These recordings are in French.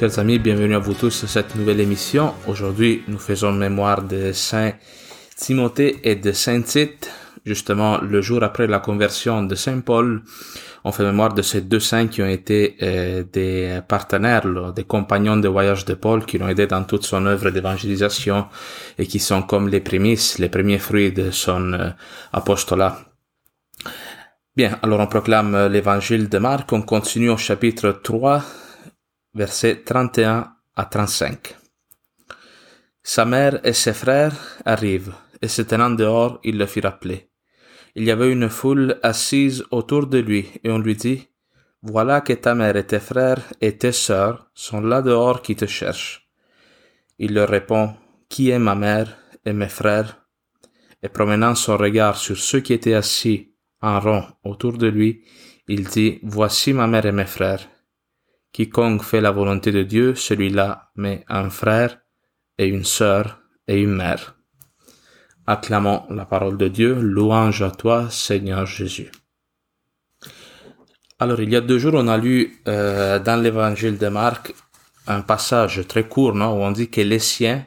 Chers amis, bienvenue à vous tous à cette nouvelle émission. Aujourd'hui, nous faisons mémoire de Saint Timothée et de Saint Tite. Justement, le jour après la conversion de Saint Paul, on fait mémoire de ces deux saints qui ont été euh, des partenaires, des compagnons de voyage de Paul, qui l'ont aidé dans toute son œuvre d'évangélisation et qui sont comme les prémices, les premiers fruits de son euh, apostolat. Bien, alors on proclame l'évangile de Marc, on continue au chapitre 3, versets 31 à 35. Sa mère et ses frères arrivent, et se tenant dehors, il le fit rappeler. Il y avait une foule assise autour de lui, et on lui dit, Voilà que ta mère et tes frères et tes sœurs sont là dehors qui te cherchent. Il leur répond, Qui est ma mère et mes frères? Et promenant son regard sur ceux qui étaient assis en rond autour de lui, il dit, Voici ma mère et mes frères. Quiconque fait la volonté de Dieu, celui-là met un frère et une sœur et une mère. Acclamons la parole de Dieu, louange à toi, Seigneur Jésus. Alors, il y a deux jours, on a lu euh, dans l'évangile de Marc un passage très court, non, où on dit que les siens,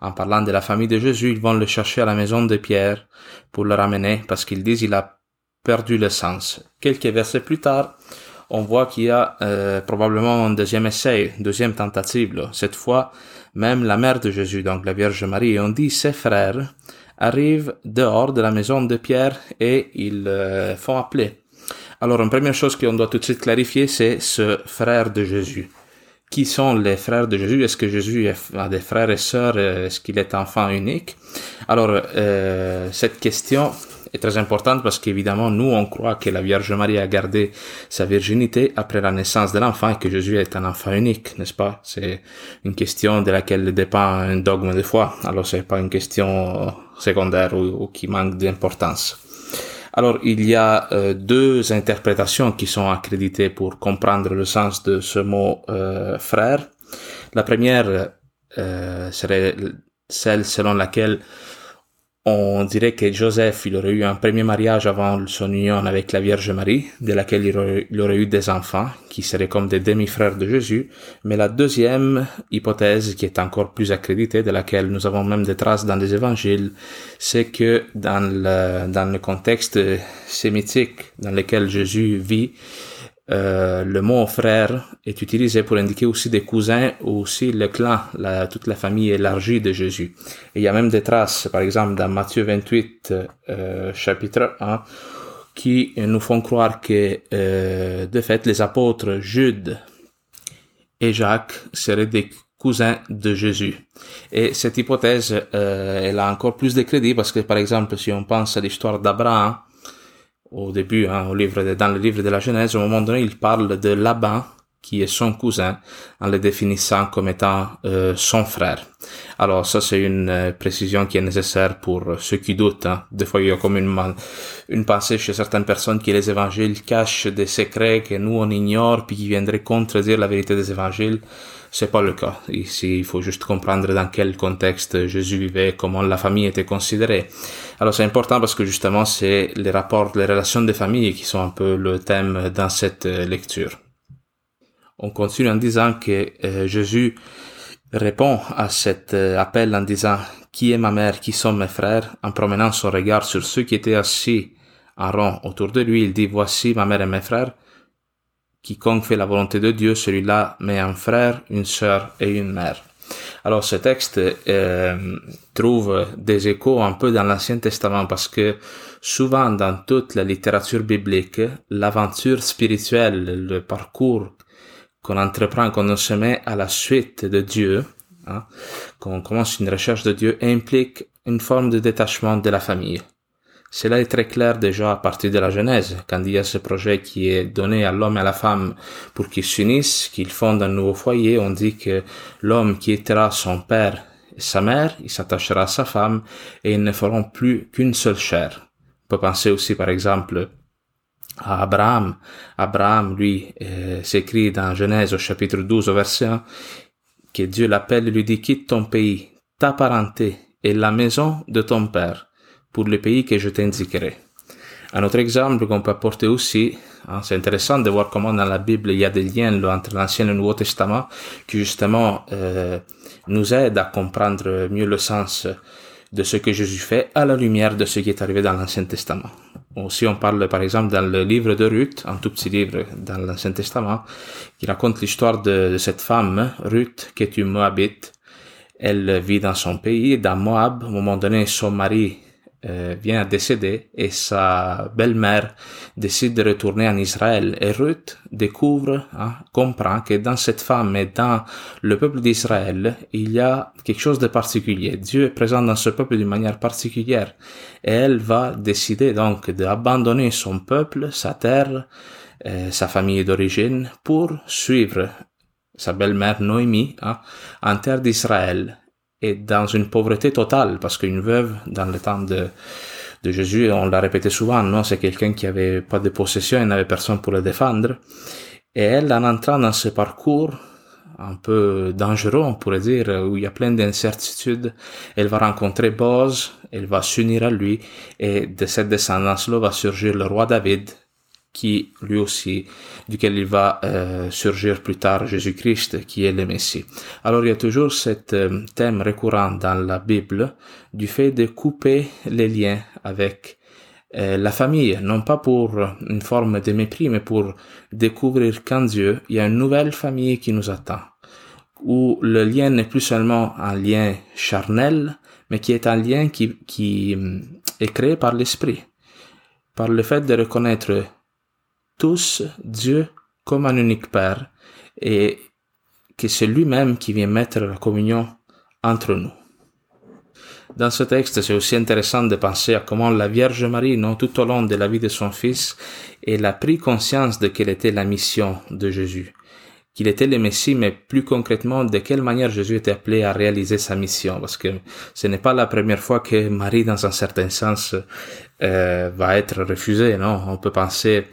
en parlant de la famille de Jésus, ils vont le chercher à la maison de Pierre pour le ramener parce qu'ils disent il a perdu le sens. Quelques versets plus tard, on voit qu'il y a euh, probablement un deuxième essai, deuxième tentative. Cette fois, même la mère de Jésus, donc la Vierge Marie, et on dit ses frères arrivent dehors de la maison de Pierre et ils euh, font appeler. Alors, une première chose qu'on doit tout de suite clarifier, c'est ce frère de Jésus. Qui sont les frères de Jésus? Est-ce que Jésus a des frères et sœurs? Est-ce qu'il est enfant unique? Alors, euh, cette question est très importante parce qu'évidemment, nous, on croit que la Vierge Marie a gardé sa virginité après la naissance de l'enfant et que Jésus est un enfant unique, n'est-ce pas? C'est une question de laquelle dépend un dogme de foi. Alors, c'est pas une question secondaire ou, qui manque d'importance. Alors, il y a euh, deux interprétations qui sont accréditées pour comprendre le sens de ce mot euh, frère. La première euh, serait celle selon laquelle on dirait que Joseph, il aurait eu un premier mariage avant son union avec la Vierge Marie, de laquelle il aurait, eu des enfants, qui seraient comme des demi-frères de Jésus. Mais la deuxième hypothèse, qui est encore plus accréditée, de laquelle nous avons même des traces dans les évangiles, c'est que dans le, dans le contexte sémitique dans lequel Jésus vit, euh, le mot frère est utilisé pour indiquer aussi des cousins ou aussi le clan, la, toute la famille élargie de Jésus. Il y a même des traces, par exemple dans Matthieu 28, euh, chapitre 1, qui nous font croire que euh, de fait les apôtres Jude et Jacques seraient des cousins de Jésus. Et cette hypothèse, elle a encore plus de crédit parce que par exemple si on pense à l'histoire d'Abraham, au début, hein, au livre dans le livre de la Genèse, au moment donné, il parle de Laban, qui est son cousin, en le définissant comme étant euh, son frère. Alors ça, c'est une euh, précision qui est nécessaire pour ceux qui doutent. Hein. Des fois, il y a comme une, une pensée chez certaines personnes que les évangiles cachent des secrets que nous, on ignore, puis qui viendraient contredire la vérité des évangiles. C'est pas le cas. Ici, il faut juste comprendre dans quel contexte Jésus vivait, comment la famille était considérée. Alors c'est important parce que justement, c'est les rapports, les relations des familles qui sont un peu le thème dans cette euh, lecture. On continue en disant que euh, Jésus répond à cet euh, appel en disant Qui est ma mère, qui sont mes frères En promenant son regard sur ceux qui étaient assis en rond autour de lui, il dit Voici ma mère et mes frères. Quiconque fait la volonté de Dieu, celui-là met un frère, une sœur et une mère. Alors ce texte euh, trouve des échos un peu dans l'Ancien Testament parce que souvent dans toute la littérature biblique, l'aventure spirituelle, le parcours qu'on entreprend, qu'on se met à la suite de Dieu, hein, qu'on commence une recherche de Dieu, implique une forme de détachement de la famille. Cela est très clair déjà à partir de la Genèse, quand il y a ce projet qui est donné à l'homme et à la femme pour qu'ils s'unissent, qu'ils fondent un nouveau foyer. On dit que l'homme quittera son père et sa mère, il s'attachera à sa femme et ils ne feront plus qu'une seule chair. On peut penser aussi par exemple Abraham. Abraham, lui, euh, s'écrit dans Genèse au chapitre 12 au verset 1 que Dieu l'appelle et lui dit quitte ton pays, ta parenté et la maison de ton père pour le pays que je t'indiquerai. Un autre exemple qu'on peut apporter aussi, hein, c'est intéressant de voir comment dans la Bible il y a des liens entre l'Ancien et le Nouveau Testament qui justement euh, nous aident à comprendre mieux le sens de ce que Jésus fait à la lumière de ce qui est arrivé dans l'Ancien Testament. Aussi, on parle par exemple dans le livre de Ruth, un tout petit livre dans l'Ancien Testament, qui raconte l'histoire de, cette femme, Ruth, qui est une Moabite. Elle vit dans son pays, dans Moab. À un moment donné, son mari vient à décéder et sa belle-mère décide de retourner en Israël. Et Ruth découvre, hein, comprend que dans cette femme et dans le peuple d'Israël, il y a quelque chose de particulier. Dieu est présent dans ce peuple d'une manière particulière. Et elle va décider donc d'abandonner son peuple, sa terre, euh, sa famille d'origine pour suivre sa belle-mère Noémie hein, en terre d'Israël dans une pauvreté totale, parce qu'une veuve, dans le temps de, Jésus, on l'a répété souvent, non, c'est quelqu'un qui avait pas de possession et n'avait personne pour le défendre. Et elle, en entrant dans ce parcours un peu dangereux, on pourrait dire, où il y a plein d'incertitudes, elle va rencontrer Boz, elle va s'unir à lui, et de cette descendance-là va surgir le roi David, qui lui aussi, duquel il va euh, surgir plus tard Jésus-Christ, qui est le Messie. Alors il y a toujours cet euh, thème récurrent dans la Bible du fait de couper les liens avec euh, la famille, non pas pour une forme de mépris, mais pour découvrir qu'en Dieu, il y a une nouvelle famille qui nous attend, où le lien n'est plus seulement un lien charnel, mais qui est un lien qui, qui est créé par l'Esprit, par le fait de reconnaître tous Dieu comme un unique Père et que c'est lui-même qui vient mettre la communion entre nous. Dans ce texte, c'est aussi intéressant de penser à comment la Vierge Marie, non, tout au long de la vie de son Fils, elle a pris conscience de quelle était la mission de Jésus, qu'il était le Messie, mais plus concrètement, de quelle manière Jésus était appelé à réaliser sa mission, parce que ce n'est pas la première fois que Marie, dans un certain sens, euh, va être refusée, non? On peut penser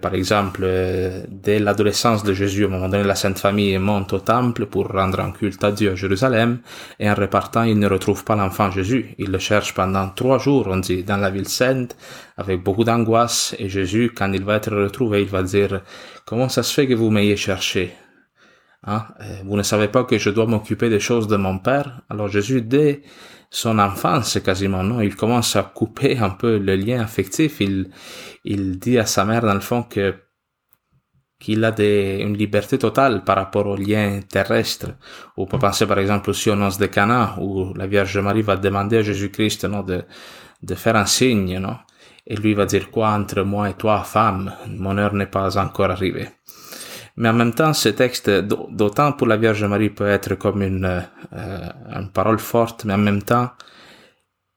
par exemple, euh, dès l'adolescence de Jésus, un moment donné, la Sainte Famille monte au temple pour rendre un culte à Dieu à Jérusalem, et en repartant, il ne retrouve pas l'enfant Jésus. Il le cherche pendant trois jours, on dit, dans la ville sainte, avec beaucoup d'angoisse, et Jésus, quand il va être retrouvé, il va dire, comment ça se fait que vous m'ayez cherché? Hein? Euh, vous ne savez pas que je dois m'occuper des choses de mon Père? Alors Jésus, dès son enfance quasiment, non? Il commence à couper un peu le lien affectif. Il, il dit à sa mère, dans le fond, que qu'il a des, une liberté totale par rapport aux liens terrestres. On peut penser par exemple aussi aux noces de Cana, où la Vierge Marie va demander à Jésus-Christ non, de, de faire un signe, non? Et lui va dire quoi entre moi et toi, femme, mon heure n'est pas encore arrivée. Mais en même temps, ce texte, d'autant pour la Vierge Marie, peut être comme une, euh, une parole forte, mais en même temps,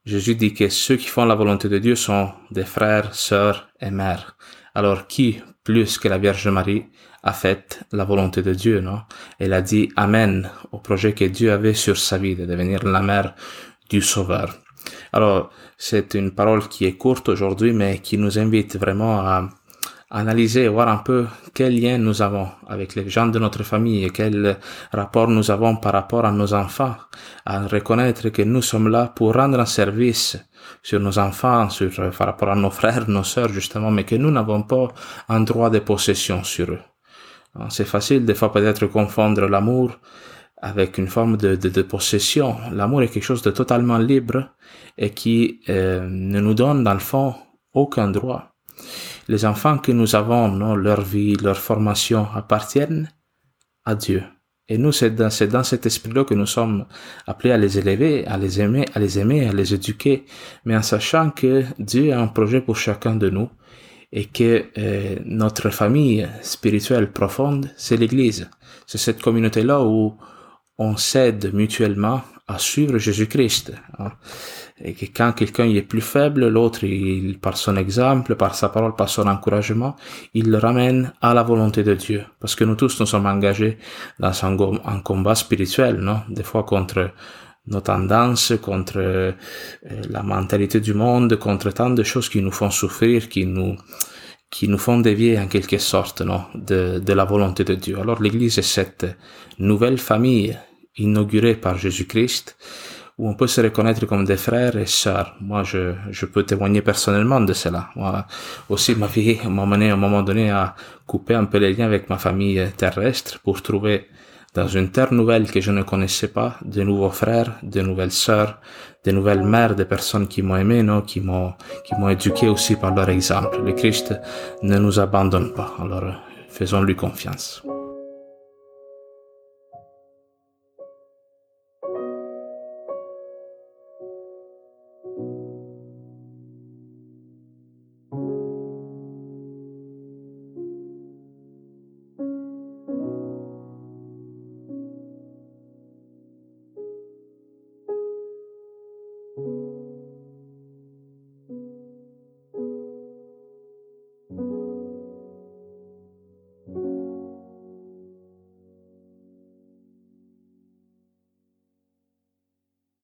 Jésus dit que ceux qui font la volonté de Dieu sont des frères, sœurs et mères. Alors qui, plus que la Vierge Marie, a fait la volonté de Dieu, non? Elle a dit Amen au projet que Dieu avait sur sa vie de devenir la mère du Sauveur. Alors, c'est une parole qui est courte aujourd'hui, mais qui nous invite vraiment à analyser, voir un peu quel lien nous avons avec les gens de notre famille et quel rapport nous avons par rapport à nos enfants, à reconnaître que nous sommes là pour rendre un service sur nos enfants, sur, par rapport à nos frères, nos sœurs, justement, mais que nous n'avons pas un droit de possession sur eux. Hein, c'est facile des fois peut-être confondre l'amour avec une forme de, de, de possession. L'amour est quelque chose de totalement libre et qui euh, ne nous donne dans le fond aucun droit les enfants que nous avons, leur vie, leur formation appartiennent à Dieu. Et nous, c'est dans, dans, cet esprit-là que nous sommes appelés à les élever, à les aimer, à les aimer, à les éduquer, mais en sachant que Dieu a un projet pour chacun de nous et que euh, notre famille spirituelle profonde, c'est l'Église. C'est cette communauté-là où on s'aide mutuellement à suivre Jésus-Christ. Hein et que quand quelqu'un est plus faible, l'autre, il, par son exemple, par sa parole, par son encouragement, il le ramène à la volonté de Dieu. Parce que nous tous, nous sommes engagés dans un, combat spirituel, non? Des fois contre nos tendances, contre euh, la mentalité du monde, contre tant de choses qui nous font souffrir, qui nous, qui nous font dévier en quelque sorte, non? De, de la volonté de Dieu. Alors l'église est cette nouvelle famille inaugurée par Jésus-Christ, où on peut se reconnaître comme des frères et sœurs. Moi, je, je peux témoigner personnellement de cela. Moi aussi, ma vie m'a mené à un moment donné à couper un peu les liens avec ma famille terrestre pour trouver dans une terre nouvelle que je ne connaissais pas, de nouveaux frères, de nouvelles sœurs, de nouvelles mères, des personnes qui m'ont aimé, non, qui m'ont, qui m'ont éduqué aussi par leur exemple. Le Christ ne nous abandonne pas. Alors, faisons-lui confiance.